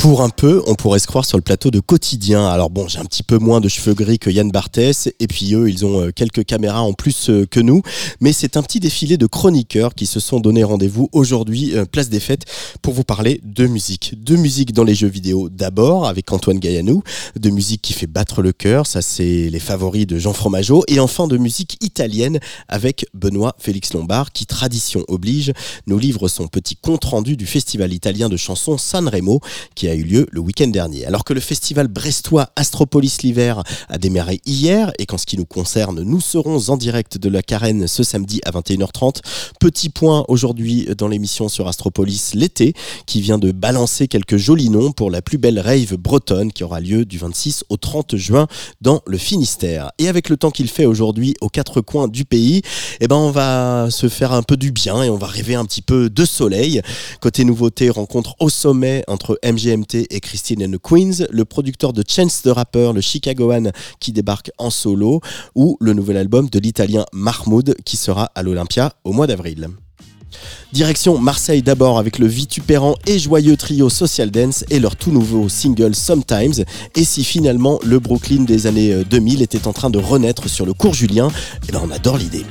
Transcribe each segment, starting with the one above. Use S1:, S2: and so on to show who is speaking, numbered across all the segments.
S1: Pour un peu, on pourrait se croire sur le plateau de quotidien. Alors bon, j'ai un petit peu moins de cheveux gris que Yann Barthès, et puis eux, ils ont euh, quelques caméras en plus euh, que nous. Mais c'est un petit défilé de chroniqueurs qui se sont donné rendez-vous aujourd'hui, euh, place des fêtes, pour vous parler de musique. De musique dans les jeux vidéo d'abord, avec Antoine Gaillanou, de musique qui fait battre le cœur, ça c'est les favoris de Jean Fromageau, et enfin de musique italienne avec Benoît Félix Lombard, qui, tradition oblige, nous livre son petit compte-rendu du festival italien de chansons Sanremo, qui eu lieu le week-end dernier. Alors que le festival brestois Astropolis l'hiver a démarré hier et qu'en ce qui nous concerne, nous serons en direct de la Carène ce samedi à 21h30. Petit point aujourd'hui dans l'émission sur Astropolis l'été qui vient de balancer quelques jolis noms pour la plus belle rave bretonne qui aura lieu du 26 au 30 juin dans le Finistère. Et avec le temps qu'il fait aujourd'hui aux quatre coins du pays, eh ben on va se faire un peu du bien et on va rêver un petit peu de soleil. Côté nouveauté, rencontre au sommet entre MGM et Christine Queens, le producteur de Chance the Rapper, le Chicagoan qui débarque en solo, ou le nouvel album de l'italien Mahmoud qui sera à l'Olympia au mois d'avril. Direction Marseille d'abord avec le vitupérant et joyeux trio Social Dance et leur tout nouveau single Sometimes. Et si finalement le Brooklyn des années 2000 était en train de renaître sur le cours Julien, eh ben on adore l'idée.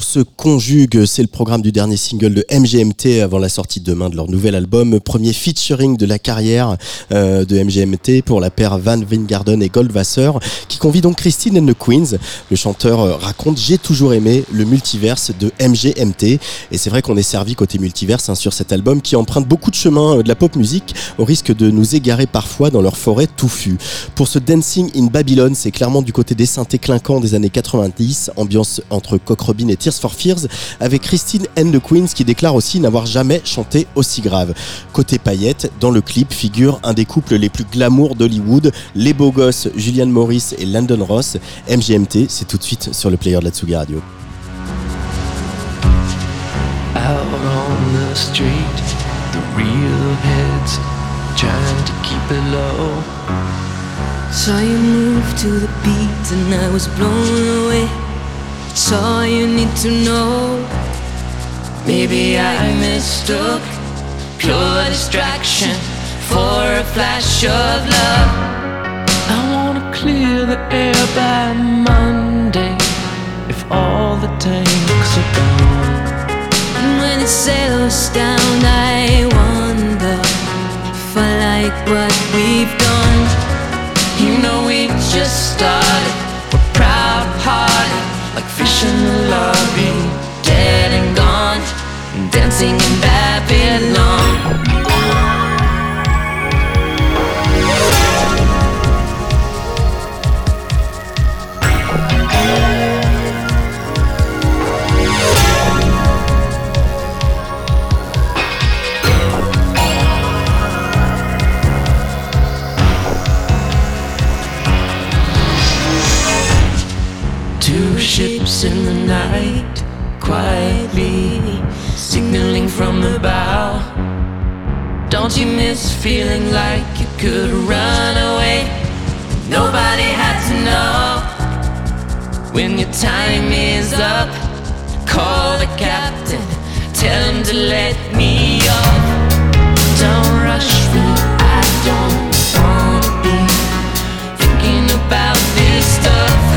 S1: Se conjuguent, c'est le programme du dernier single de MGMT avant la sortie demain de leur nouvel album, premier featuring de la carrière euh, de MGMT pour la paire Van Wingarden et Goldwasser, qui convie donc Christine and the Queens. Le chanteur euh, raconte J'ai toujours aimé le multiverse de MGMT, et c'est vrai qu'on est servi côté multiverse hein, sur cet album qui emprunte beaucoup de chemins euh, de la pop musique au risque de nous égarer parfois dans leur forêt touffue. Pour ce Dancing in Babylon, c'est clairement du côté des synthés clinquants des années 90, ambiance entre Cock Robin et Tears for Fears, avec Christine and the Queens qui déclare aussi n'avoir jamais chanté aussi grave. Côté paillettes, dans le clip figure un des couples les plus glamour d'Hollywood, les beaux gosses Julian Morris et Landon Ross. MGMT, c'est tout de suite sur le player de la Tsugi Radio.
S2: out on the street. The real heads trying to keep it low.
S3: Saw you move to the beat and I was blown away. It's all you need to know.
S2: Maybe I mistook pure distraction for a flash of love. I wanna clear the air by Monday if all the tanks are gone.
S3: And when it settles down, I wonder if I like what we've done.
S2: You know we just started. We're proud hearted, like fish in the lobby, dead and gone, dancing in Babylon. From the bow. Don't you miss feeling like you could run away? Nobody had to know. When your time is up, call the captain, tell him to let me off. Don't rush me, I don't wanna be thinking about this stuff.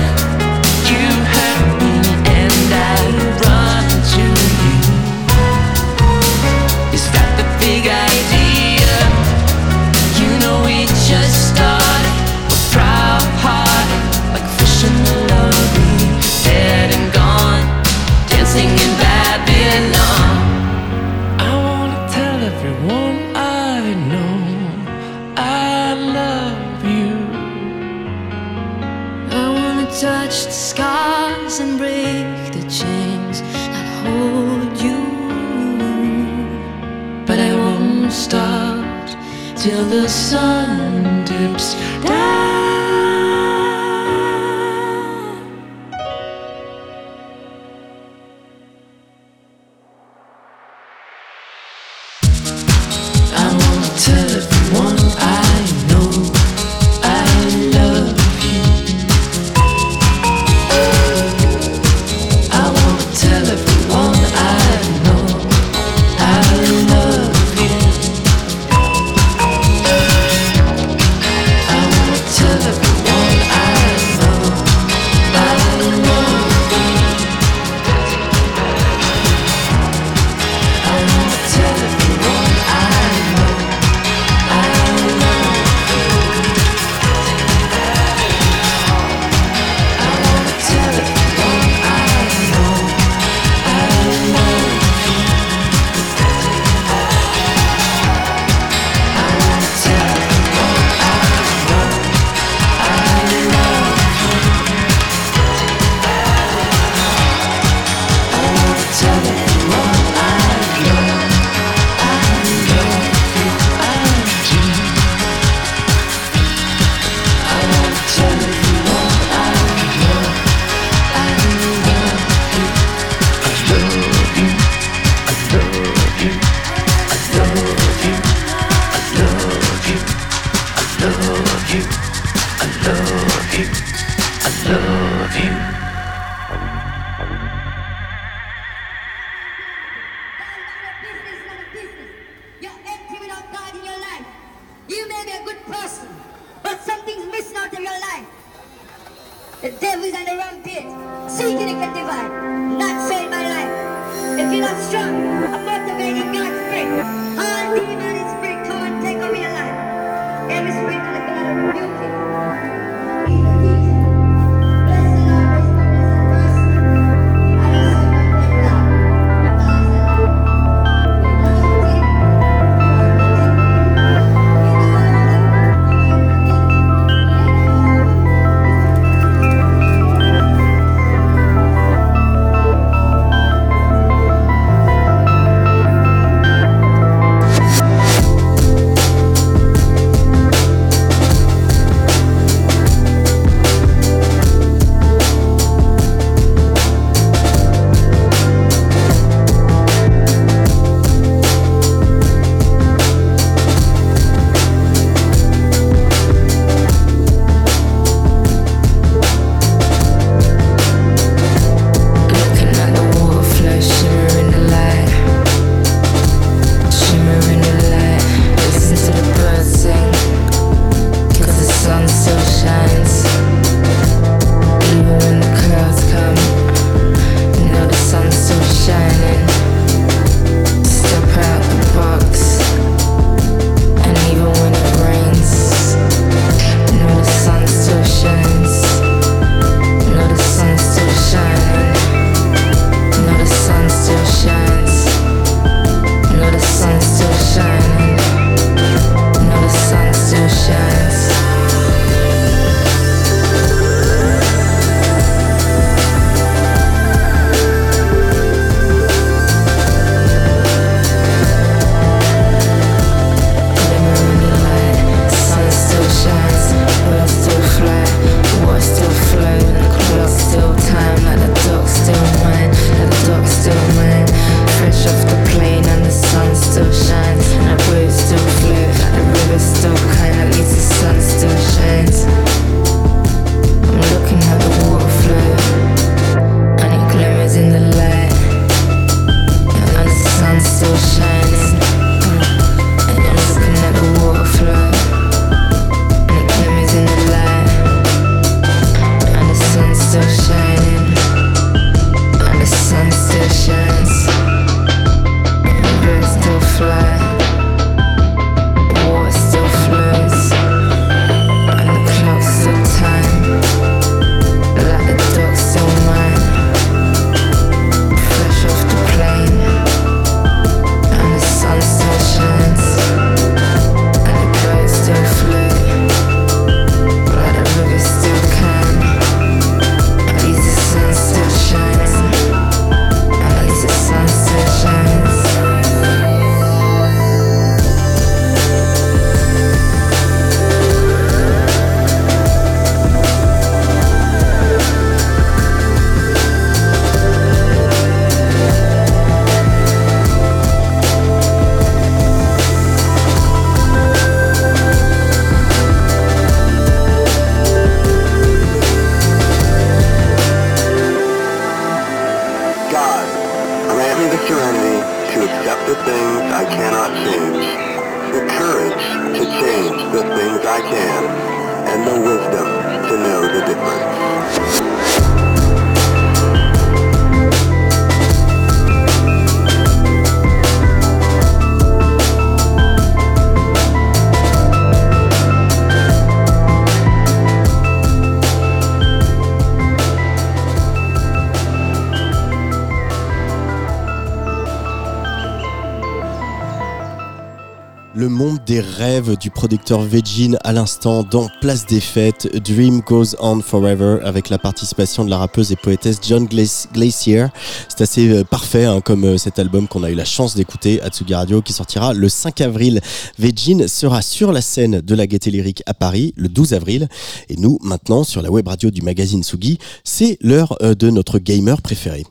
S1: du producteur Vegin à l'instant dans Place des Fêtes, Dream Goes On Forever, avec la participation de la rappeuse et poétesse John Glacier. C'est assez euh, parfait hein, comme euh, cet album qu'on a eu la chance d'écouter, Atsugi Radio, qui sortira le 5 avril. Vegin sera sur la scène de la Gaieté Lyrique à Paris le 12 avril. Et nous, maintenant, sur la web radio du magazine Sugi, c'est l'heure euh, de notre gamer préféré.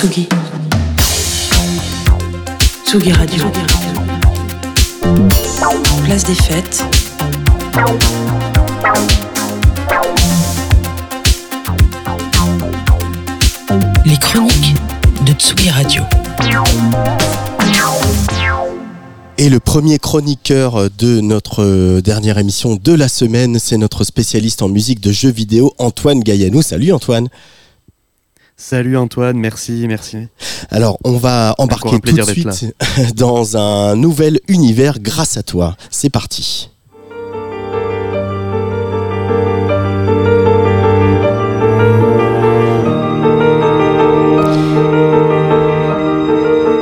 S4: Sugi. Radio. Place des fêtes. Les chroniques de Tsugi Radio.
S1: Et le premier chroniqueur de notre euh, dernière émission de la semaine, c'est notre spécialiste en musique de jeux vidéo, Antoine Gaillanou. Salut Antoine
S5: Salut Antoine, merci, merci.
S1: Alors, on va embarquer
S5: un
S1: tout de suite dans un nouvel univers grâce à toi. C'est parti.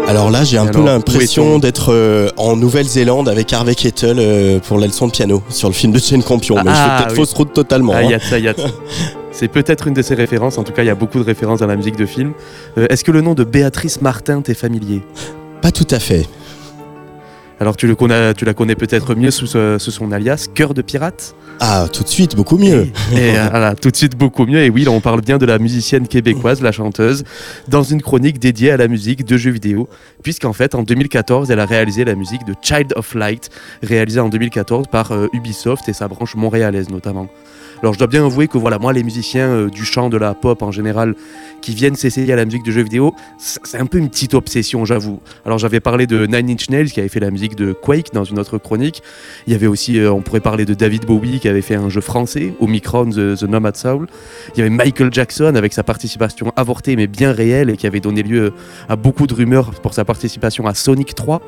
S1: Alors là, j'ai un peu l'impression d'être euh, en Nouvelle-Zélande avec Harvey Kettle euh, pour la leçon de piano sur le film de Jane Campion. Mais je fais
S5: Ah,
S1: peut-être
S5: oui.
S1: fausse route totalement.
S5: Ah,
S1: hein.
S5: y a de ça, y a de ça. C'est peut-être une de ses références, en tout cas il y a beaucoup de références dans la musique de film. Euh, Est-ce que le nom de Béatrice Martin t'est familier?
S1: Pas tout à fait.
S5: Alors tu, le connais, tu la connais peut-être mieux sous, ce- sous son alias Cœur de pirate?
S1: Ah, tout de suite, beaucoup mieux.
S5: Et euh, voilà, tout de suite beaucoup mieux. Et oui, là, on parle bien de la musicienne québécoise, la chanteuse, dans une chronique dédiée à la musique de jeux vidéo, puisqu'en fait, en 2014, elle a réalisé la musique de Child of Light, réalisée en 2014 par euh, Ubisoft et sa branche montréalaise notamment. Alors je dois bien avouer que voilà, moi les musiciens euh, du chant, de la pop en général, qui viennent s'essayer à la musique de jeux vidéo, c'est un peu une petite obsession, j'avoue. Alors j'avais parlé de Nine Inch Nails qui avait fait la musique de Quake dans une autre chronique. Il y avait aussi, euh, on pourrait parler de David Bowie qui avait fait un jeu français, Omicron, The, The Nomad Soul. Il y avait Michael Jackson avec sa participation avortée mais bien réelle et qui avait donné lieu à beaucoup de rumeurs pour sa participation à Sonic 3.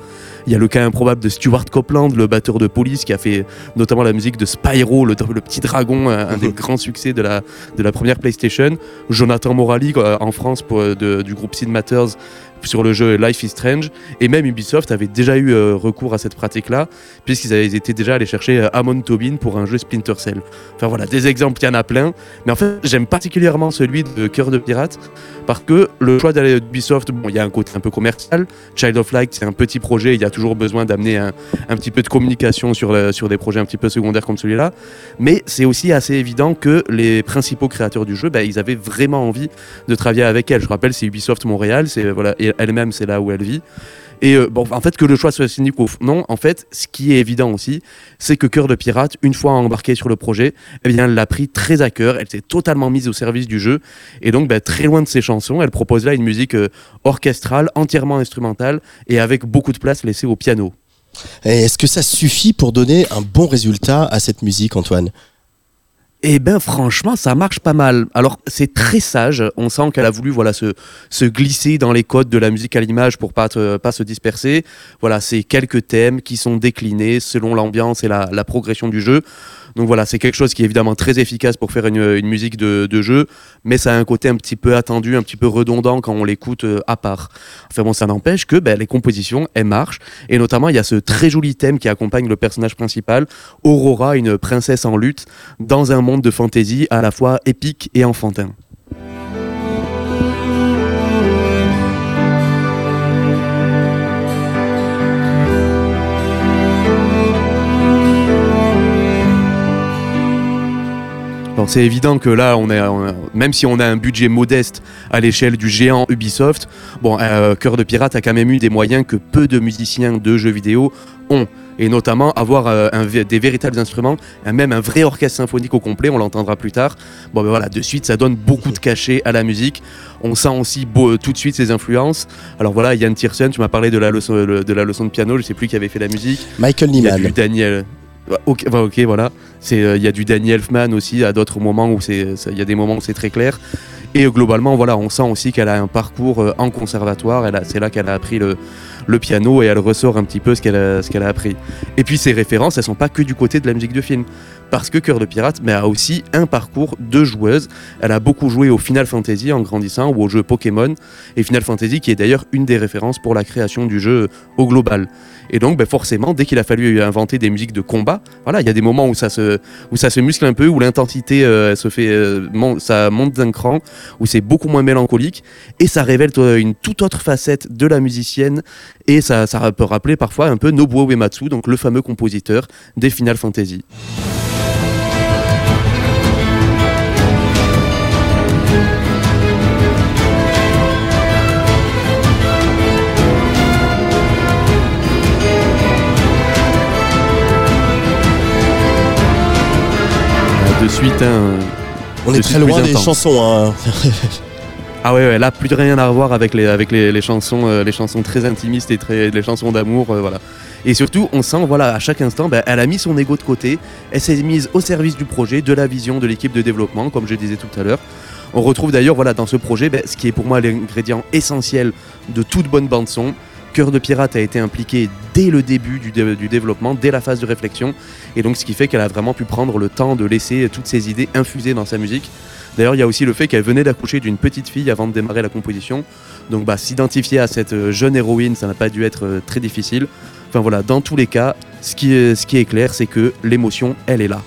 S5: Il y a le cas improbable de Stuart Copeland, le batteur de police, qui a fait notamment la musique de Spyro, le petit dragon, un, un des grands succès de la, de la première PlayStation. Jonathan Morali en France pour, euh, de- du groupe Sid Matters sur le jeu Life is Strange. Et même Ubisoft avait déjà eu euh, recours à cette pratique-là, puisqu'ils avaient été déjà allés chercher euh, Amon Tobin pour un jeu Splinter Cell. Enfin voilà, des exemples, il y en a plein. Mais en fait, j'aime particulièrement celui de Cœur de Pirate, parce que le choix d'aller d'Ubisoft, bon, il y a un côté un peu commercial. Child of Light, c'est un petit projet, il y a toujours besoin d'amener un, un petit peu de communication sur, sur des projets un petit peu secondaires comme celui-là. Mais c'est aussi assez évident que les principaux créateurs du jeu, bah, ils avaient vraiment envie de travailler avec elle. Je rappelle, c'est Ubisoft Montréal, c'est voilà, et elle-même, c'est là où elle vit. Et euh, bon, en fait, que le choix soit cynique ou non, en fait, ce qui est évident aussi, c'est que Cœur de Pirate, une fois embarqué sur le projet, eh elle l'a pris très à cœur, elle s'est totalement mise au service du jeu, et donc, bah, très loin de ses chansons, elle propose là une musique euh, orchestrale, entièrement instrumentale, et avec beaucoup de place laissée au piano.
S1: Est-ce que ça suffit pour donner un bon résultat à cette musique, Antoine?
S5: Eh ben franchement, ça marche pas mal. Alors c'est très sage. On sent qu'elle a voulu voilà se, se glisser dans les codes de la musique à l'image pour pas pas se disperser. Voilà, c'est quelques thèmes qui sont déclinés selon l'ambiance et la, la progression du jeu. Donc voilà, c'est quelque chose qui est évidemment très efficace pour faire une, musique de, de jeu, mais ça a un côté un petit peu attendu, un petit peu redondant quand on l'écoute euh, à part. Enfin bon, ça n'empêche que ben, les compositions, elles marchent, et notamment il y a ce très joli thème qui accompagne le personnage principal, Aurora, une princesse en lutte, dans un monde de fantasy à la fois épique et enfantin. C'est évident que là, on est, on- même si on a un budget modeste à l'échelle du géant Ubisoft, bon, euh, Cœur de Pirate a quand même eu des moyens que peu de musiciens de jeux vidéo ont. Et notamment avoir euh, un des véritables instruments, et même un vrai orchestre symphonique au complet, on l'entendra plus tard. Bon ben voilà, de suite, ça donne beaucoup de cachet à la musique. On sent aussi beau- tout de suite ses influences. Alors voilà, Yann Tiersen, tu m'as parlé de la, leçon, le- de la leçon de piano, je sais plus qui avait fait la musique.
S1: Michael
S5: a
S1: Nyman.
S5: Daniel. Ok, ouais, ok, voilà. Euh, il y a du Danny Elfman aussi à d'autres moments où c'est, il y a des moments où c'est très clair. Et euh, globalement, voilà, on sent aussi qu'elle a un parcours euh, en conservatoire. C'est là qu'elle a appris le, piano et elle ressort un petit peu ce qu'elle a, appris. Et puis ces références, elles sont pas que du côté de la musique de film. Parce que Cœur de Pirate mais a aussi un parcours de joueuse. Elle a beaucoup joué au Final Fantasy en grandissant ou au jeu Pokémon. Et Final Fantasy qui est d'ailleurs une des références pour la création du jeu au global. Et donc, ben, forcément, dès qu'il a fallu inventer des musiques de combat, voilà, il y a des moments où ça se, où muscle un peu, où l'intensité euh, se fait, euh, ça monte d'un cran, où c'est beaucoup moins mélancolique, et ça révèle une toute autre facette de la musicienne, et ça, ça peut rappeler parfois un peu Nobuo Uematsu, donc le fameux compositeur des Final Fantasy. De suite, hein,
S1: On est très loin des
S5: intense.
S1: chansons. hein.
S5: Ah ouais, ouais, là plus de rien à voir avec les, avec les, les chansons, euh, les chansons très intimistes et très, les chansons d'amour, euh, voilà. Et surtout, on sent, voilà, à chaque instant, ben, elle a mis son ego de côté, elle s'est mise au service du projet, de la vision de l'équipe de développement, comme je disais tout à l'heure. On retrouve d'ailleurs, voilà, dans ce projet, ben, ce qui est pour moi l'ingrédient essentiel de toute bonne bande son. Cœur de Pirate a été impliqué dès le début du, dé- du développement, dès la phase de réflexion, et donc ce qui fait qu'elle a vraiment pu prendre le temps de laisser toutes ses idées infuser dans sa musique. D'ailleurs, il y a aussi le fait qu'elle venait d'accoucher d'une petite fille avant de démarrer la composition. Donc, bah, s'identifier à cette euh, jeune héroïne, ça n'a pas dû être euh, très difficile. Enfin voilà, dans tous les cas, ce qui est clair, c'est que l'émotion, elle est là.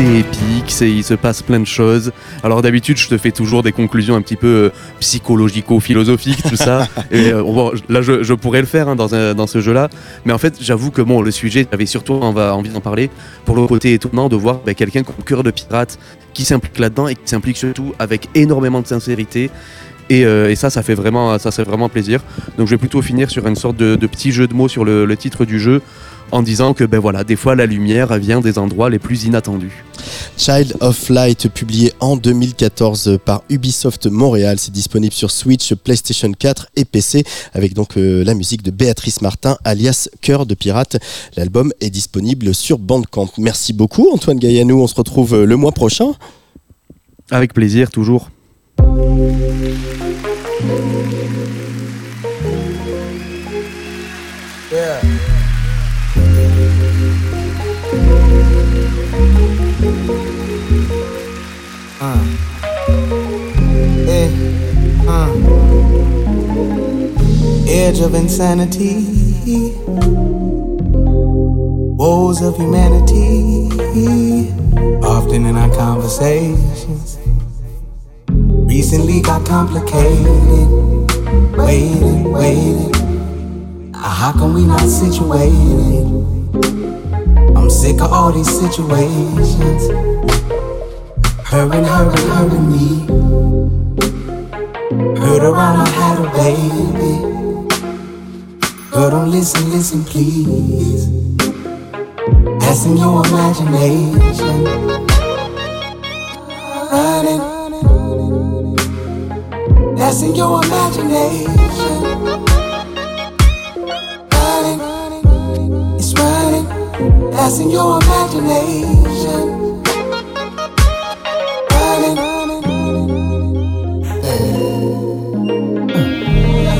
S5: C'est épique, c'est- il se passe plein de choses. Alors d'habitude, je te fais toujours des conclusions un petit peu euh, psychologico-philosophiques, tout ça. Et, euh, bon, là, je, je pourrais le faire hein, dans, un- dans ce jeu-là. Mais en fait, j'avoue que bon, le sujet, j'avais surtout envie, envie d'en parler pour le côté étonnant de voir bah, quelqu'un comme cœur de pirate qui s'implique là-dedans et qui s'implique surtout avec énormément de sincérité. Et, euh, et ça, ça fait vraiment, ça vraiment plaisir. Donc, je vais plutôt finir sur une sorte de, de petit jeu de mots sur le, le titre du jeu, en disant que ben voilà, des fois la lumière vient des endroits les plus inattendus.
S1: Child of Light, publié en 2014 par Ubisoft Montréal. C'est disponible sur Switch, PlayStation 4 et PC, avec donc euh, la musique de Béatrice Martin, alias Cœur de Pirate. L'album est disponible sur Bandcamp. Merci beaucoup, Antoine Gaillanou. On se retrouve euh, le mois prochain.
S5: Avec plaisir, toujours.
S6: Uh. Eh. Uh. Edge of insanity. Woes of humanity. Often in our conversations. Recently got complicated. Waiting, waiting. Uh, how come we not situated? I'm sick of all these situations. Hurting, hurting, hurting me. Heard around I had a baby. Girl, don't listen, listen, please. That's in your imagination. Running. That's in your imagination. Running. It's running. That's in your imagination. Running.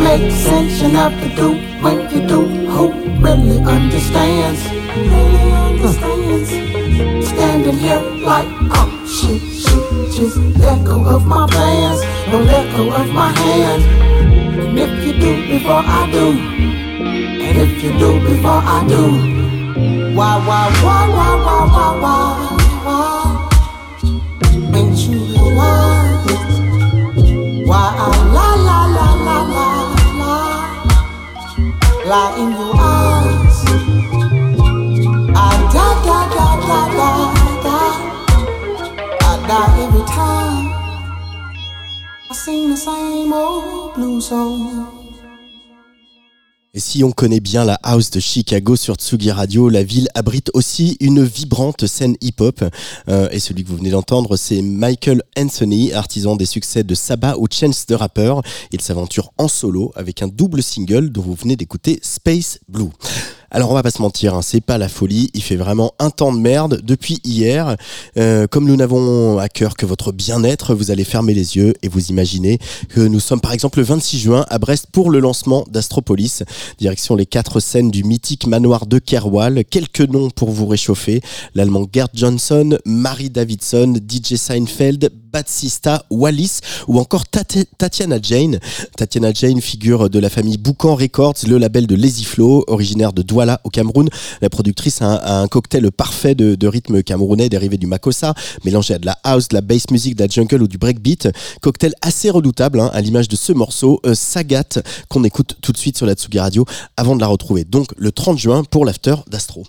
S6: Make sense enough to do when you do. Who really understands? Really understands. Standing here like, oh shit, shit, just let go of my plans. Don't let go of my hand. And if you do before I do, and if you do before I do, why, why, ah, why, why, why, why, why, why? Ain't you realize why I lie, lie, lie, lie, lie, lie, lie in your eyes? I die, die, die, die, die, die. I die every
S1: Et si on connaît bien la house de Chicago sur Tsugi Radio, la ville abrite aussi une vibrante scène hip-hop. Euh, et celui que vous venez d'entendre, c'est Michael Anthony, artisan des succès de Saba ou Chance the Rapper. Il s'aventure en solo avec un double single dont vous venez d'écouter Space Blue. Alors on va pas se mentir, hein, c'est pas la folie, il fait vraiment un temps de merde depuis hier. Euh, comme nous n'avons à cœur que votre bien-être, vous allez fermer les yeux et vous imaginez que nous sommes par exemple le 26 juin à Brest pour le lancement d'Astropolis. Direction les quatre scènes du mythique manoir de Kerwal. Quelques noms pour vous réchauffer. L'allemand Gerd Johnson, Marie Davidson, DJ Seinfeld, Batsista, Wallis ou encore Tatiana Jane. Tatiana Jane, figure de la famille Boucan Records, le label de Lazy Flow, originaire de Douala au Cameroun. La productrice a un, cocktail parfait de, de rythme camerounais dérivé du makossa, mélangé à de la house, de la bass music, de la jungle ou du breakbeat. Cocktail assez redoutable, hein, à l'image de ce morceau, euh, Sagat, qu'on écoute tout de suite sur la Tsugi Radio avant de la retrouver. Donc le 30 juin pour l'after d'Astro.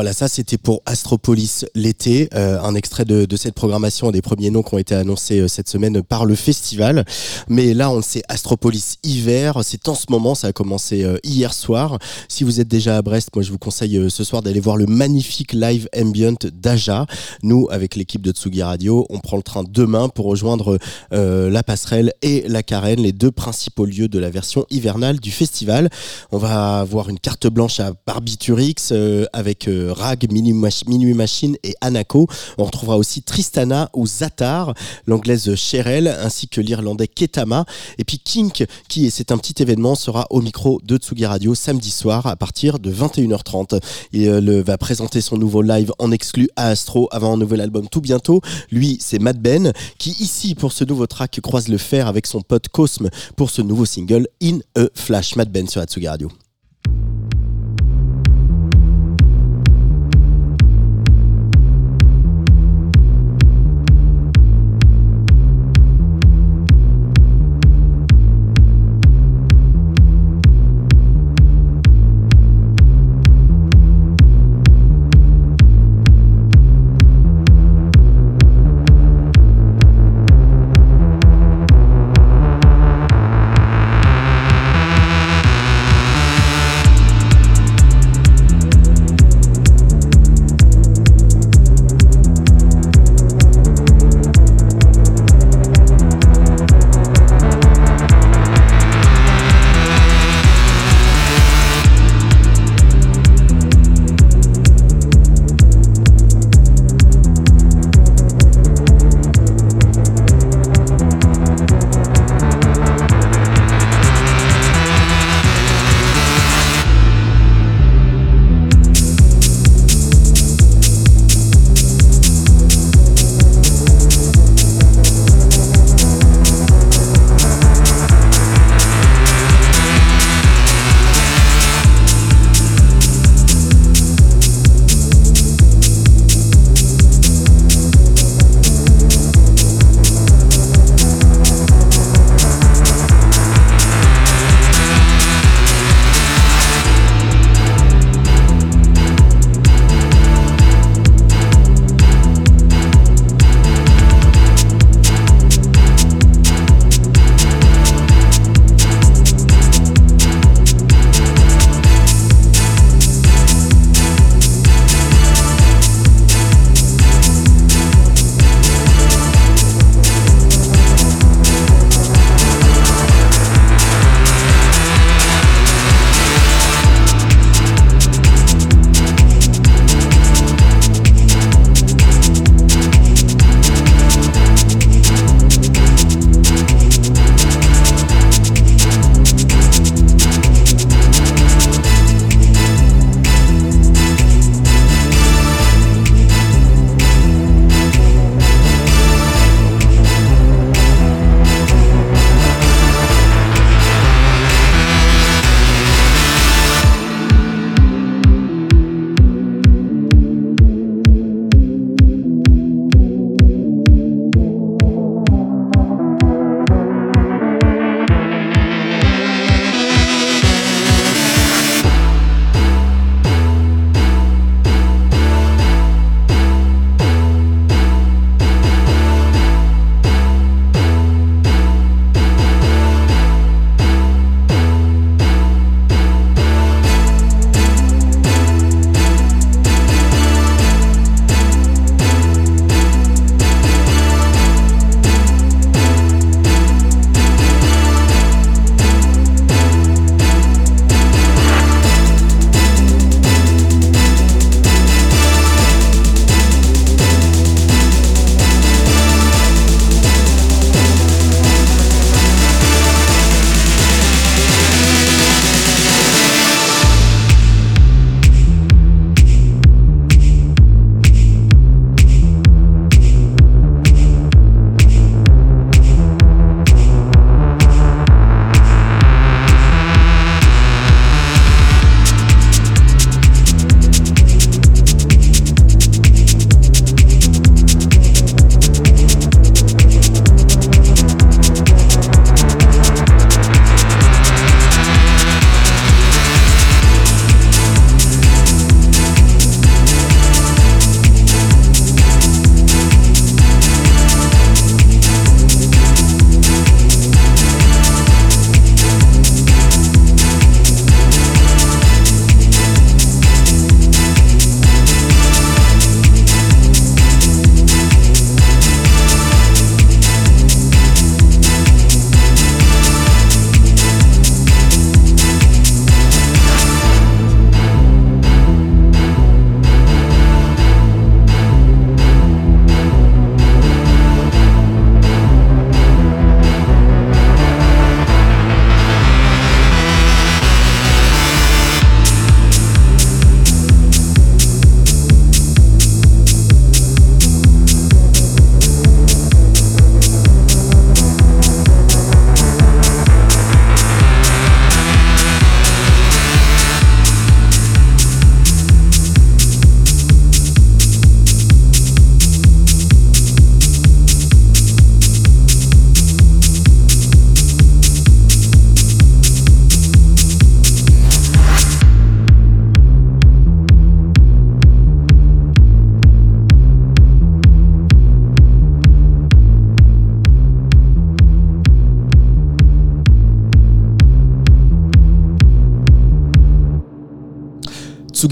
S1: Voilà, ça c'était pour Astropolis l'été, euh, un extrait de, cette programmation des premiers noms qui ont été annoncés euh, cette semaine par le festival. Mais là, on sait, Astropolis hiver, c'est en ce moment, ça a commencé euh, hier soir. Si vous êtes déjà à Brest, moi je vous conseille ce soir d'aller voir le magnifique live ambient d'Aja. Nous, avec l'équipe de Tsugi Radio, on prend le train demain pour rejoindre la passerelle et la carène, les deux principaux lieux de la version hivernale du festival. On va avoir une carte blanche à Barbiturix avec Rag, Minuit Machine et Anako. On retrouvera aussi Tristana ou Zatar, l'anglaise Cheryl, ainsi que l'irlandais Ketama. Et puis Kink, qui, c'est un petit événement, sera au micro de Tsugi Radio samedi soir à partir de 21h30. Il euh, va présenter son nouveau live en exclu à Astro avant un nouvel album tout bientôt. Lui, c'est Mad Ben, qui ici, pour ce nouveau track, croise le fer avec son pote Cosme pour ce nouveau single In a Flash. Mad Ben sur Atsugi Radio.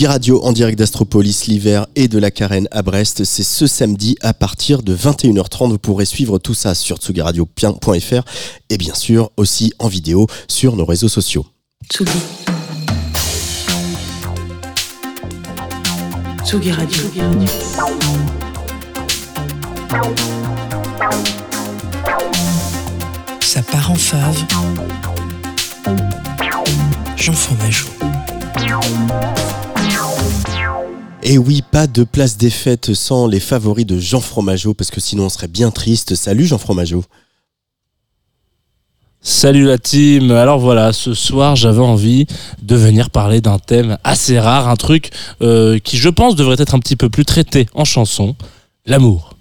S1: Radio en direct d'Astropolis l'hiver et de la Carène à Brest, c'est ce samedi à partir de 21h30. Vous pourrez suivre tout ça sur tsugiradio.fr et bien sûr aussi en vidéo sur nos réseaux sociaux.
S4: Tsugi. Tsugi Radio. Ça part en fave. Jean Fromageau.
S1: Et oui, pas de place des fêtes sans les favoris de Jean Fromageau parce que sinon on serait bien triste. Salut Jean Fromageau.
S7: Salut la team. Alors voilà, ce soir j'avais envie de venir parler d'un thème assez rare, un truc euh, qui je pense devrait être un petit peu plus traité en chanson, l'amour.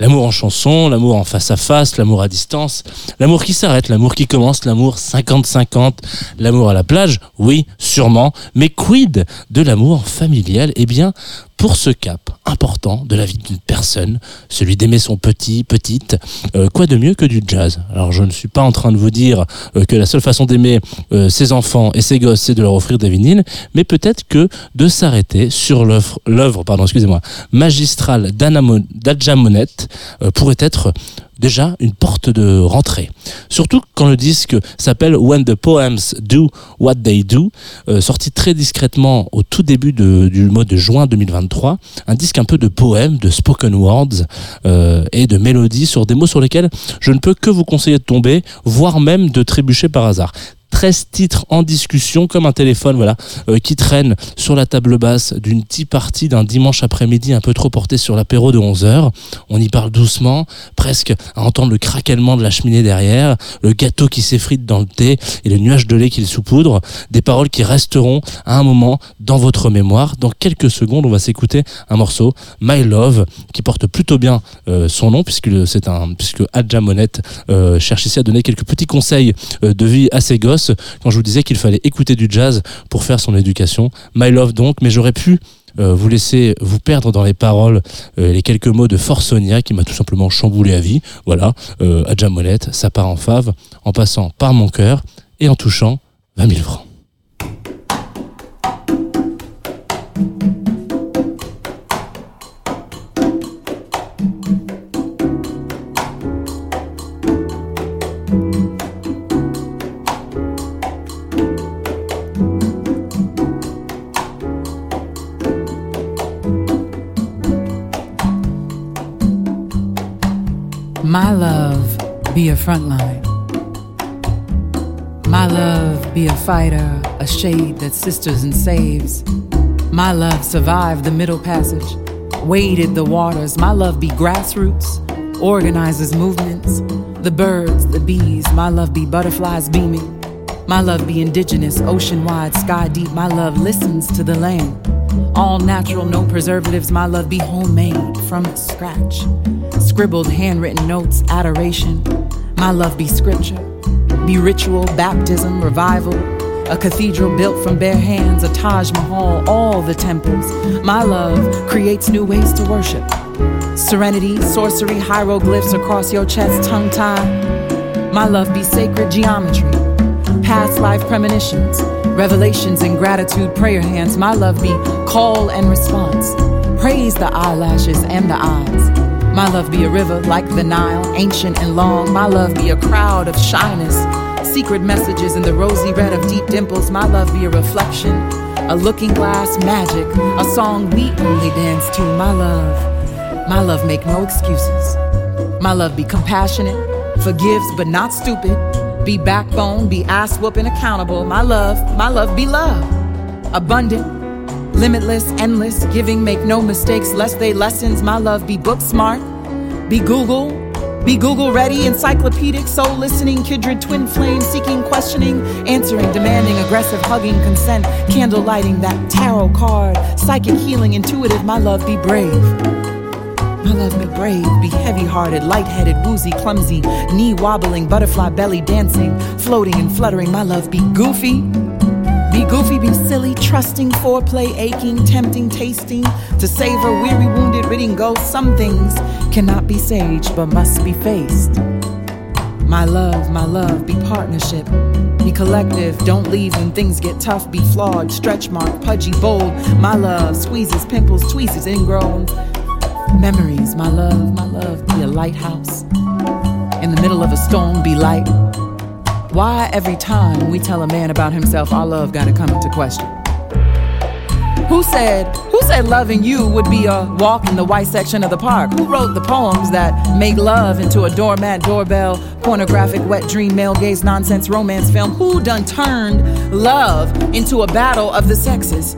S7: L'amour en chanson, l'amour en face à face, l'amour à distance, l'amour qui s'arrête, l'amour qui commence, l'amour 50-50, l'amour à la plage, oui, sûrement, mais quid de l'amour familial? Eh bien, pour ce cap important de la vie d'une personne, celui d'aimer son petit, petite, euh, quoi de mieux que du jazz? Alors je ne suis pas en train de vous dire euh, que la seule façon d'aimer euh, ses enfants et ses gosses, c'est de leur offrir des vinyles, mais peut-être que de s'arrêter sur l'œuvre, pardon, excusez-moi, magistrale d'Anna Mo- d'Adja Monette euh, pourrait être déjà une porte de rentrée. Surtout quand le disque s'appelle When the Poems Do What They Do, euh, sorti très discrètement au tout début du mois de juin 2023, un disque un peu de poèmes, de spoken words euh, et de mélodies sur des mots sur lesquels je ne peux que vous conseiller de tomber, voire même de trébucher par hasard. 13 titres en discussion comme un téléphone voilà euh, qui traîne sur la table basse d'une tea party d'un dimanche après-midi un peu trop porté sur l'apéro de 11h. On y parle doucement, presque à entendre le craquellement de la cheminée derrière, le gâteau qui s'effrite dans le thé et le nuage de lait qu'il saupoudre, des paroles qui resteront à un moment dans votre mémoire. Dans quelques secondes, on va s'écouter un morceau My Love qui porte plutôt bien euh, son nom puisque c'est un puisque Adja Monette euh, cherche ici à donner quelques petits conseils de vie à ses gosses quand je vous disais qu'il fallait écouter du jazz pour faire son éducation. My Love donc, mais j'aurais pu euh, vous laisser vous perdre dans les paroles, euh, les quelques mots de Forsonia qui m'a tout simplement chamboulé à vie. Voilà, euh, Adja Monette, ça part en fave, en passant par mon cœur et en touchant 20 000 francs.
S8: Be a frontline. My love be a fighter, a shade that sisters and saves. My love survived the middle passage, waded the waters. My love be grassroots, organizes movements. The birds, the bees, my love be butterflies beaming. My love be indigenous, ocean wide, sky deep. My love listens to the land. All natural, no preservatives. My love be homemade from scratch. Scribbled, handwritten notes, adoration. My love be scripture, be ritual, baptism, revival. A cathedral built from bare hands, a Taj Mahal, all the temples. My love creates new ways to worship. Serenity, sorcery, hieroglyphs across your chest, tongue tied. My love be sacred geometry, past life premonitions, revelations and gratitude, prayer hands. My love be call and response. Praise the eyelashes and the eyes. My love be a river like the Nile, ancient and long. My love be a crowd of shyness, secret messages in the rosy red of deep dimples. My love be a reflection, a looking glass magic, a song we only dance to. My love, my love make no excuses. My love be compassionate, forgives but not stupid. Be backbone, be ass whooping accountable. My love, my love be love. Abundant, limitless, endless, giving, make no mistakes, lest they lessons. My love be book smart, be Google, be Google ready, encyclopedic, soul listening, kindred, twin flame, seeking, questioning, answering, demanding, aggressive, hugging, consent, candle lighting, that tarot card, psychic healing, intuitive. My love be brave. My love be brave, be heavy hearted, light headed, woozy, clumsy, knee wobbling, butterfly belly dancing, floating and fluttering. My love be goofy. Be goofy, be silly, trusting, foreplay, aching, tempting, tasting, to savor, weary, wounded, ridding ghosts. Some things cannot be saged but must be faced. My love, my love, be partnership. Be collective, don't leave when things get tough. Be flawed, stretch mark, pudgy, bold. My love squeezes, pimples, tweezes, ingrown. Memories, my love, my love, be a lighthouse. In the middle of a storm, be light. Why every time we tell a man about himself, our love gotta come into question? Who said, who said loving you would be a walk in the white section of the park? Who wrote the poems that make love into a doormat, doorbell, pornographic, wet dream, male gaze, nonsense, romance film? Who done turned love into a battle of the sexes?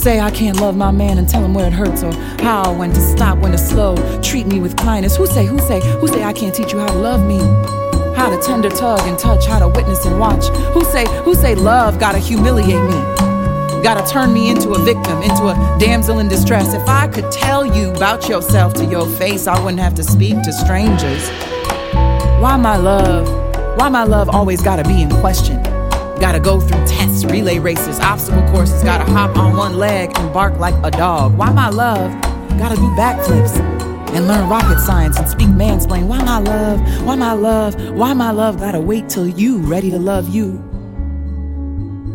S8: Say I can't love my man and tell him where it hurts or how, when to stop, when to slow, treat me with kindness. Who say, who say, who say I can't teach you how to love me? How to tender tug and touch, how to witness and watch. Who say, who say love gotta humiliate me? Gotta turn me into a victim, into a damsel in distress. If I could tell you about yourself to your face, I wouldn't have to speak to strangers. Why my love? Why my love always gotta be in question? Gotta go through tests, relay races, obstacle courses, gotta hop on one leg and bark like a dog. Why my love? Gotta do backflips and learn rocket science and speak mansplain. Why my love? Why my love? Why my love gotta wait till you ready to love you?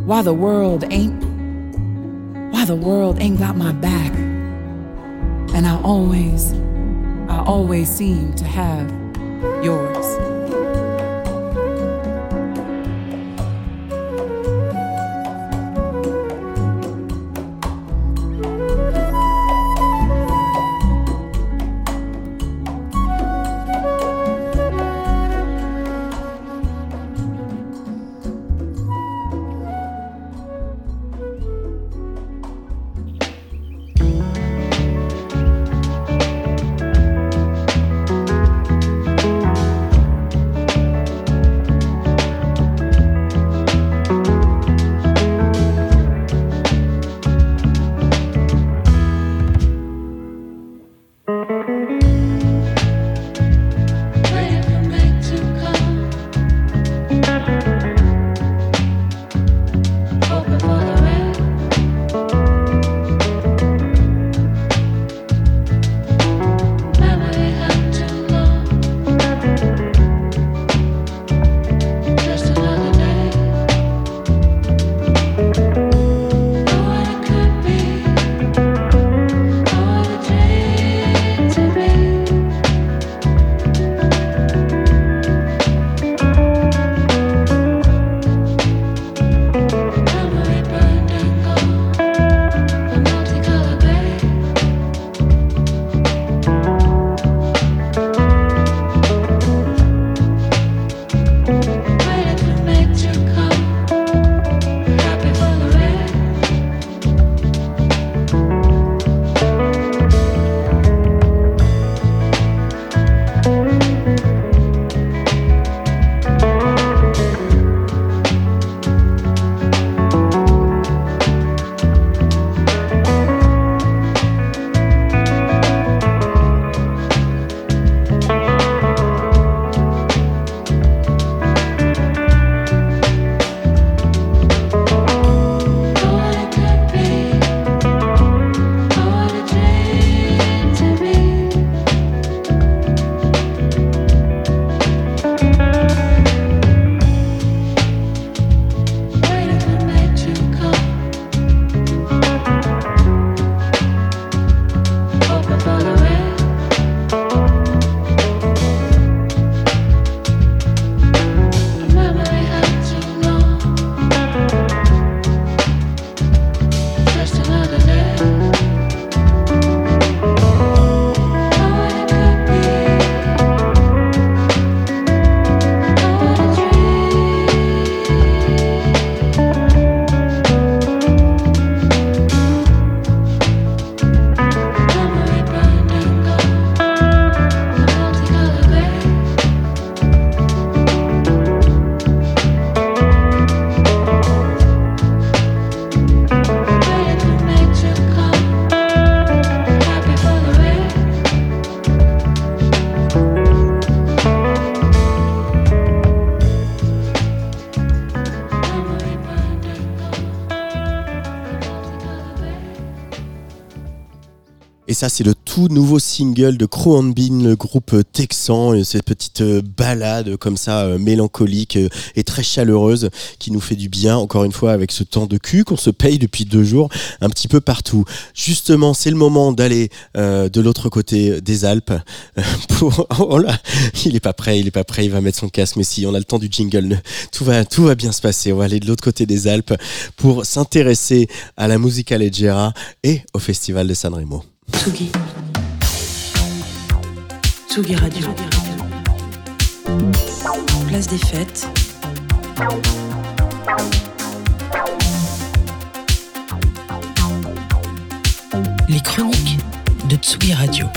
S8: Why the world ain't why the world ain't got my back. And I always, I always seem to have yours.
S1: Ça, c'est le tout nouveau single de Crow and Bean, le groupe texan, et cette petite euh, balade comme ça euh, mélancolique euh, et très chaleureuse qui nous fait du bien, encore une fois, avec ce temps de cul qu'on se paye depuis deux jours un petit peu partout. Justement, c'est le moment d'aller de l'autre côté des Alpes. Oh là, il est pas prêt, il est pas prêt, il va mettre son casque, mais si, on a le temps du jingle, tout va, tout va bien se passer. On va aller de l'autre côté des Alpes pour s'intéresser à la musica leggera et au festival de Sanremo.
S4: Tsugi. Tsugi Radio. Place des fêtes. Les chroniques de Tsugi Radio.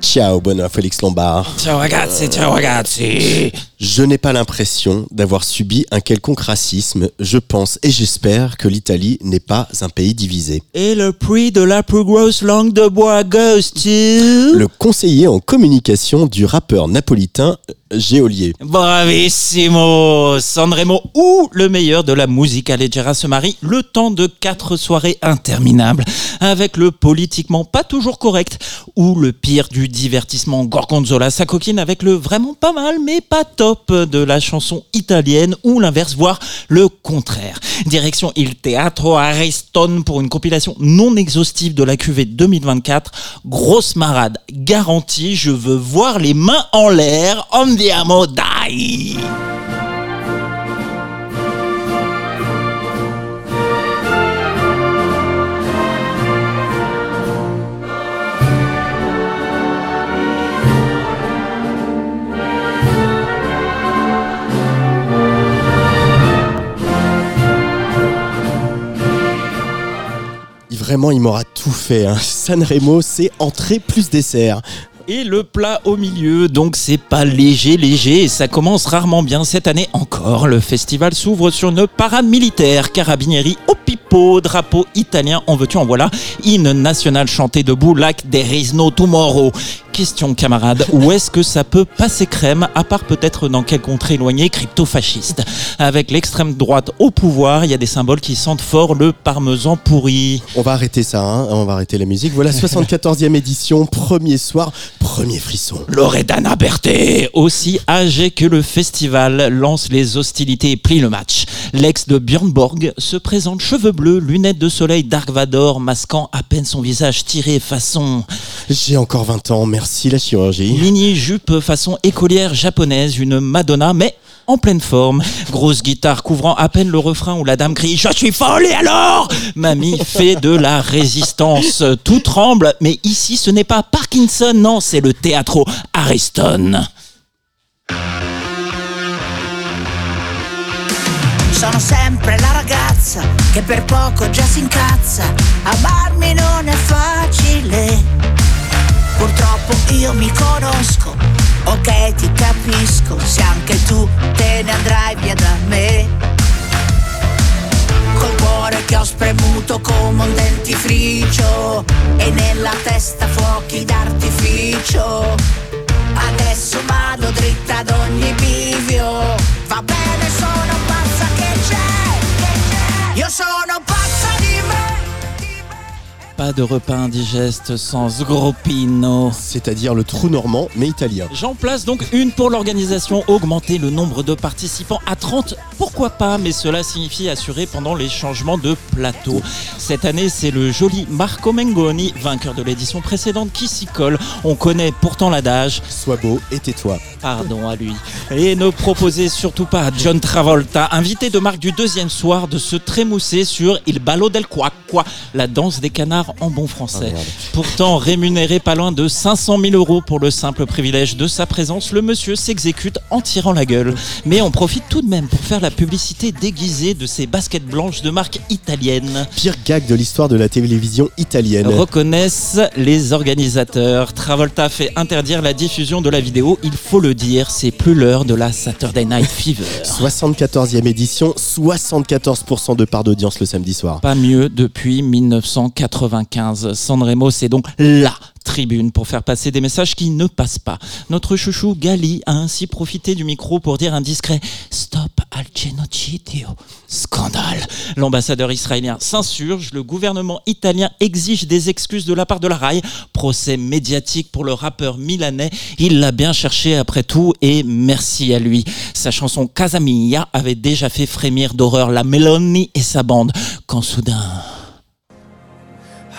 S1: Ciao, bonheur Félix Lombard.
S7: Ciao ragazzi, ciao ragazzi.
S1: Je n'ai pas l'impression d'avoir subi un quelconque racisme. Je pense et j'espère que l'Italie n'est pas un pays divisé.
S9: Et le prix de la plus grosse langue de bois goes to...
S1: Le conseiller en communication du rappeur napolitain euh, Géolier.
S9: Bravissimo Sanremo ou le meilleur de la musique leggera se marie le temps de quatre soirées interminables avec le politiquement pas toujours correct ou le pire du divertissement Gorgonzola sa coquine avec le vraiment pas mal mais pas top de la chanson italienne ou l'inverse voire le contraire. Direction Il Teatro Aristone pour une compilation non exhaustive de la QV 2024. Grosse marade garantie, je veux voir les mains en l'air. Andiamo dai!
S1: Il m'aura tout fait. hein. Sanremo, c'est entrée plus dessert.
S9: Et le plat au milieu, donc c'est pas léger, léger, ça commence rarement bien cette année encore. Le festival s'ouvre sur une parade militaire, carabinieri au pipo, drapeau italien, en veux-tu, en voilà, hymne national chanté debout, like There is no tomorrow. Question camarade, où est-ce que ça peut passer crème, à part peut-être dans quelle contrée éloignée crypto-fasciste Avec l'extrême droite au pouvoir, il y a des symboles qui sentent fort le parmesan pourri.
S1: On va arrêter ça, hein. on va arrêter la musique. Voilà, 74e édition, premier soir, premier frisson.
S9: Loredana Berthet, aussi âgé que le festival, lance les hostilités et plie le match. L'ex de Björn Borg se présente cheveux bleus, lunettes de soleil Dark Vador, masquant à peine son visage tiré façon
S1: J'ai encore 20 ans, merci la chirurgie.
S9: mini jupe façon écolière japonaise, une Madonna, mais en pleine forme. Grosse guitare couvrant à peine le refrain où la dame crie Je suis folle et alors? Mamie fait de la résistance. Tout tremble, mais ici ce n'est pas Parkinson, non, c'est le théâtre Ariston.
S10: Sono sempre la ragazza che per poco già si incazza. Amarmi non è facile. Purtroppo io mi conosco. Ok, ti capisco. Se anche tu te ne andrai via da me. Col cuore che ho spremuto come un dentifricio. E nella testa fuochi d'artificio. Adesso vado dritta ad ogni bivio. Va bene, sono pazza che c'è, che c'è. Io sono pazza.
S9: Pas de repas indigeste sans groppino.
S1: C'est-à-dire le trou normand, mais italien.
S9: J'en place donc une pour l'organisation, augmenter le nombre de participants à 30, pourquoi pas, mais cela signifie assurer pendant les changements de plateau. Cette année, c'est le joli Marco Mengoni, vainqueur de l'édition précédente, qui s'y colle. On connaît pourtant l'adage.
S1: Sois beau et tais-toi.
S9: Pardon à lui. Et ne proposez surtout pas à John Travolta, invité de marque du deuxième soir, de se trémousser sur Il Ballo del Qua, quoi, la danse des canards en bon français.
S1: Ah.
S9: Pourtant rémunéré pas loin de 500 000 euros pour le simple privilège de sa présence, le monsieur s'exécute en tirant la gueule. Mais on profite tout de même pour faire la publicité déguisée de ses baskets blanches de marque italienne.
S1: Pire gag de l'histoire de la télévision italienne.
S9: Reconnaissent les organisateurs. Travolta fait interdire la diffusion de la vidéo. Il faut le dire, c'est plus l'heure de la Saturday Night Fever.
S1: 74e édition, 74% de part d'audience le samedi soir.
S9: Pas mieux depuis 1995. Sanremo, c'est donc LA tribune pour faire passer des messages qui ne passent pas. Notre chouchou Gali a ainsi profité du micro pour dire un discret stop al genocidio. Scandale. L'ambassadeur israélien s'insurge, le gouvernement italien exige des excuses de la part de la RAI. Procès médiatique pour le rappeur milanais. Il l'a bien cherché après tout et merci à lui. Sa chanson Casamilla avait déjà fait frémir d'horreur la Meloni et sa bande. Quand soudain...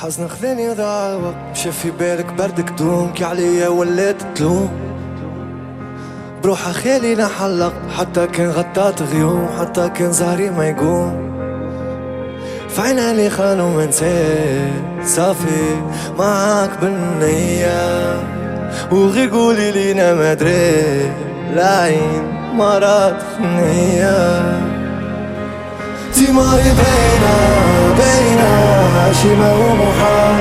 S11: حزن خذني ضاع الوقت مشى في بالك بردك كي عليا ولات تلوم. بروح خيالي نحلق. حتى كان غطات غيوم. حتى كان زهري ما يقوم. فعنا لي خانوا ما صافي معاك بالنية. وغير قولي لينا ما دري العين مرات نية تيماري بينا بينا شي ما هو محال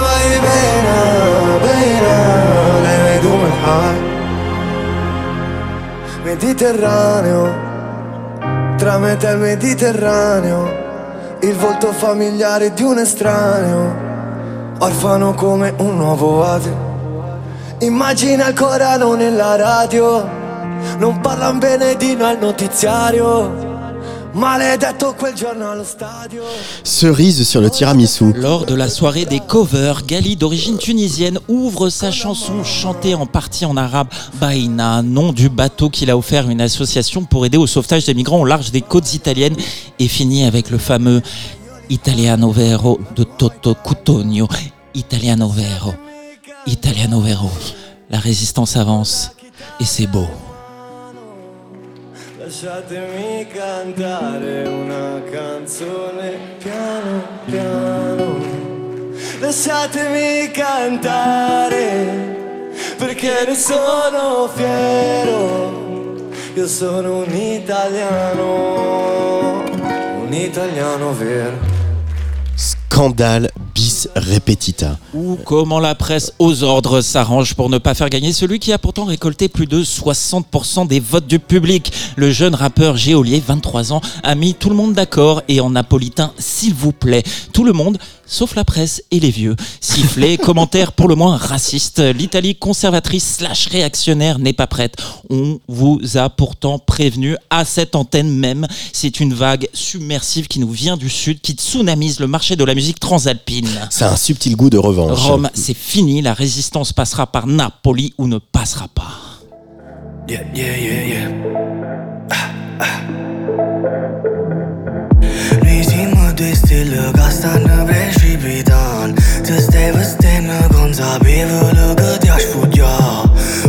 S11: ماري بينا بينا لا يدوم الحال Mediterraneo Tra metà il Mediterraneo Il volto familiare di un estraneo Orfano come un nuovo ateo Immagina il Corano nella radio Non parlan bene di noi al notiziario Maledetto quel giorno allo stadio
S1: Cerise sur le tiramisu.
S9: Lors de la soirée des covers, Gali, d'origine tunisienne, ouvre sa chanson chantée en partie en arabe Baïna, nom du bateau qu'il a offert à une association pour aider au sauvetage des migrants au large des côtes italiennes, et finit avec le fameux Italiano Vero de Toto Cutugno. Italiano Vero, Italiano Vero. La résistance avance et c'est beau.
S11: Lasciatemi cantare una canzone piano piano. Lasciatemi cantare perché ne sono fiero. Io sono un italiano Un italiano vero.
S1: Scandale repetita.
S9: Ou comment la presse aux ordres s'arrange pour ne pas faire gagner celui qui a pourtant récolté plus de 60% des votes du public. Le jeune rappeur Géolier, 23 ans, a mis tout le monde d'accord et en napolitain, s'il vous plaît. Tout le monde, sauf la presse et les vieux. Sifflets, commentaires pour le moins racistes. L'Italie conservatrice slash réactionnaire n'est pas prête. On vous a pourtant prévenu à cette antenne même. C'est une vague submersive qui nous vient du sud, qui tsunamise le marché de la musique transalpine.
S1: Ça a un subtil goût de revanche.
S9: Rome, c'est fini, la résistance passera par Napoli ou ne passera pas.
S11: Yeah, yeah, yeah, yeah.
S12: Risimo Lüge gastane breșibitan Të steve stene gonzabive lüge t'ja shfutja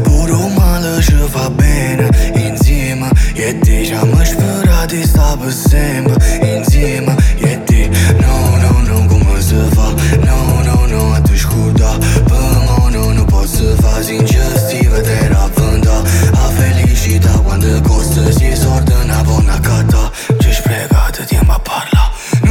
S12: Puru malë shëfa bene Inzima jeti qa më shpëra di sa pësimba Inzima jeti No, no, no, ku më së fa No, no, no, aty shkurda Për mo, no, no, po së fa Zinqëstive të rapënda A felicita quando costës Jesor të nabona kata Që shprega të t'jema parla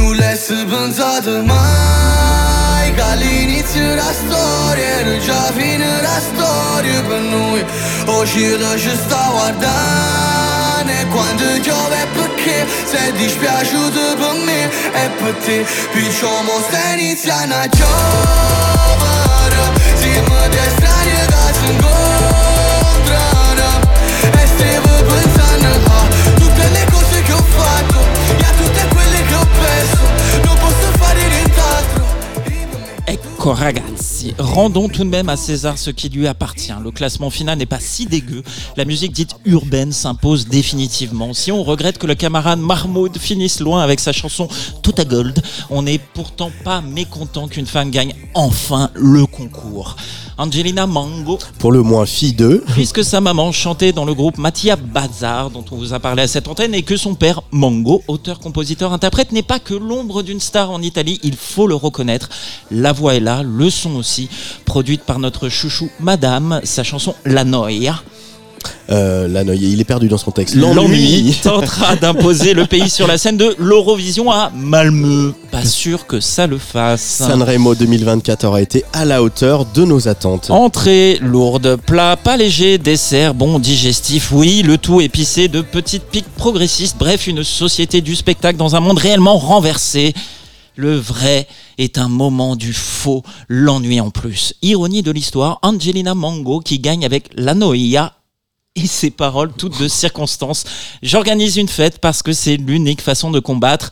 S12: 不来是本扎的 mai Ca l'inizio da storie, Nu c'è la fine da storia per noi Oggi lascio sta guardando E quando piove perché Sei dispiaciuto per me e per te Picciamo sta iniziando a giovare Siamo di strani da si incontrano E stiamo
S9: Ecco ragazzi, rendons tout de même à César ce qui lui appartient. Le classement final n'est pas si dégueu. La musique dite urbaine s'impose définitivement. Si on regrette que le camarade Mahmoud finisse loin avec sa chanson Tout à Gold, on n'est pourtant pas mécontent qu'une femme gagne enfin le concours. Angelina Mango,
S1: Pour le moins fille d'eux.
S9: puisque sa maman chantait dans le groupe Mathia Bazar, dont on vous a parlé à cette antenne, et que son père, Mango, auteur, compositeur, interprète, n'est pas que l'ombre d'une star en Italie, il faut le reconnaître. La voix est là, le son aussi, produite par notre chouchou Madame, sa chanson La Noia.
S1: Euh, là, il est perdu dans son texte.
S9: L'ennui tentera d'imposer le pays sur la scène de l'Eurovision à Malmö. Pas sûr que ça le fasse.
S1: Sanremo 2024 aura été à la hauteur de nos attentes.
S9: Entrée lourde, plat pas léger, dessert bon, digestif, oui, le tout épicé de petites piques progressistes, bref, une société du spectacle dans un monde réellement renversé. Le vrai est un moment du faux, l'ennui en plus. Ironie de l'histoire, Angelina Mango qui gagne avec La Noia et ses paroles toutes de circonstance. J'organise une fête parce que c'est l'unique façon de combattre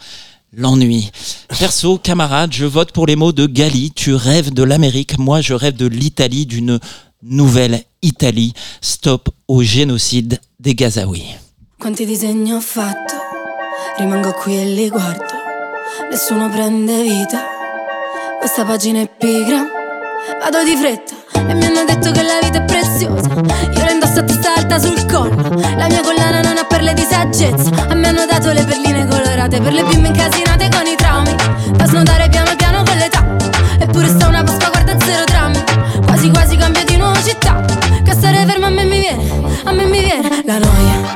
S9: l'ennui. Perso, camarade, je vote pour les mots de Gali. Tu rêves de l'Amérique, moi je rêve de l'Italie, d'une nouvelle Italie. Stop au génocide des Gazaouis.
S13: Quanti disegni fatto, rimango qui e li guardo, nessuno prende vita, questa pagina è pigra, vado di fretta e mi hanno detto che la vita è preziosa, io la indosso a testa alta sul collo, la mia collana non ha perle di saggezza, a me hanno dato le perline colorate per le bimbe incasinate con i traumi, da snodare piano piano con l'età, eppure sta una Pasqua guarda zero drammi, quasi quasi cambio di nuova città, che stare fermo a me mi viene, a me mi viene la noia.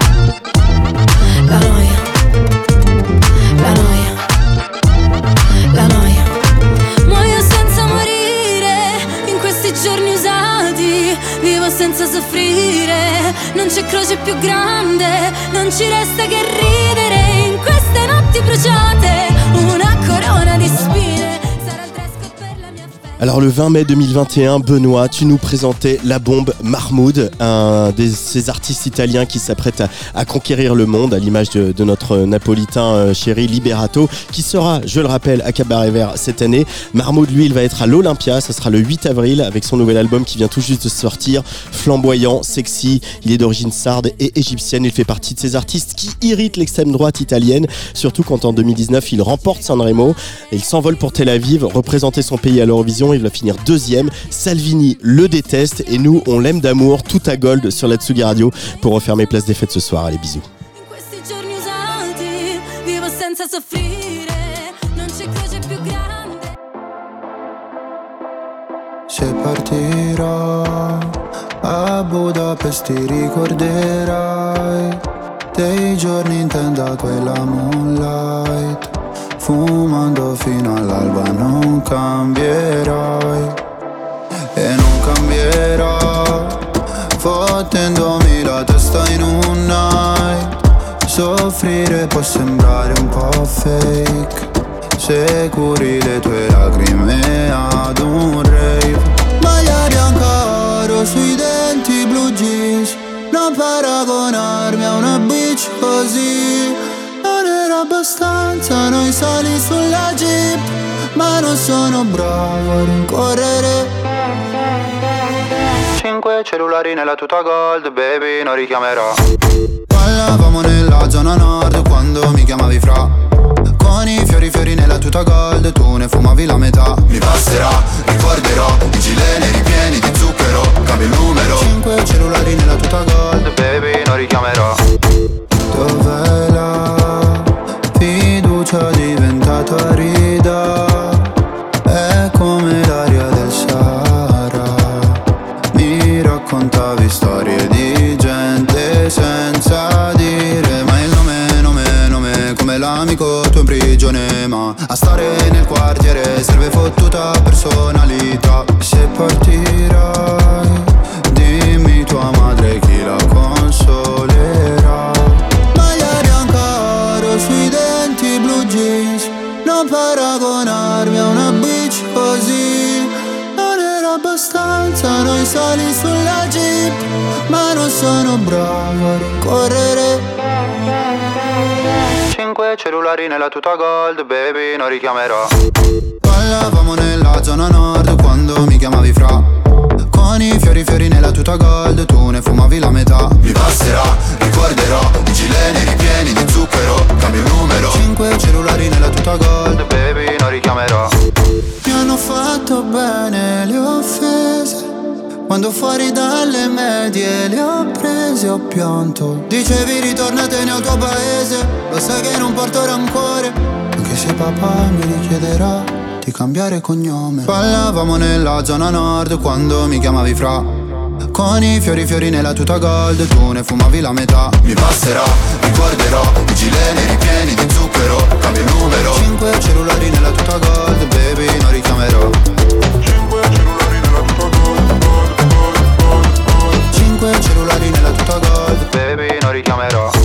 S13: Senza soffrire, non c'è croce più grande, non ci resta che ridere
S1: Alors le 20 mai 2021, Benoît, tu nous présentais La Bombe Mahmoud, un de ces artistes italiens qui s'apprête à, conquérir le monde, à l'image de, notre napolitain euh, chéri Liberato, qui sera, je le rappelle, à Cabaret Vert cette année. Mahmoud, lui, il va être à l'Olympia, ça sera le 8 avril, avec son nouvel album qui vient tout juste de sortir, flamboyant, sexy, il est d'origine sarde et égyptienne, il fait partie de ces artistes qui irritent l'extrême droite italienne, surtout quand en 2019 il remporte Sanremo, il s'envole pour Tel Aviv, représenter son pays à l'Eurovision, il va finir deuxième. Salvini le déteste et nous, on l'aime d'amour, tout à gold sur la Tsugi Radio pour refermer Place des Fêtes ce soir. Allez, bisous.
S14: Se partirò a Budapest ti ricorderai dei giorni in tenda quella moonlight Fumando fino all'alba non cambierai E non cambierò Fottendomi la testa in un night. Soffrire può sembrare un po' fake Se curi le tue lacrime ad un rave. Maglia bianca oro sui denti blu jeans Non paragonarmi a una bitch così abbastanza noi sali sulla jeep Ma non sono bravo a rincorrere. Cinque cellulari nella tuta gold, baby, non richiamerò. Ballavamo nella zona nord quando mi chiamavi fra. Con i fiori fiori nella tuta gold, tu ne fumavi la metà. Mi passerà, ricorderò, i gileni ripieni di zucchero cambiare cognome. Ballavamo nella zona nord quando mi chiamavi fra. Con i fiori fiori nella tuta gold tu ne fumavi la metà. Mi passerà, ricorderò, i gileni ripieni di zucchero Cambio il numero. Cinque cellulari nella tuta gold, baby non richiamerò. Cinque cellulari nella tuta gold, gold, gold, gold, gold. Cinque cellulari nella tuta gold, baby non richiamerò.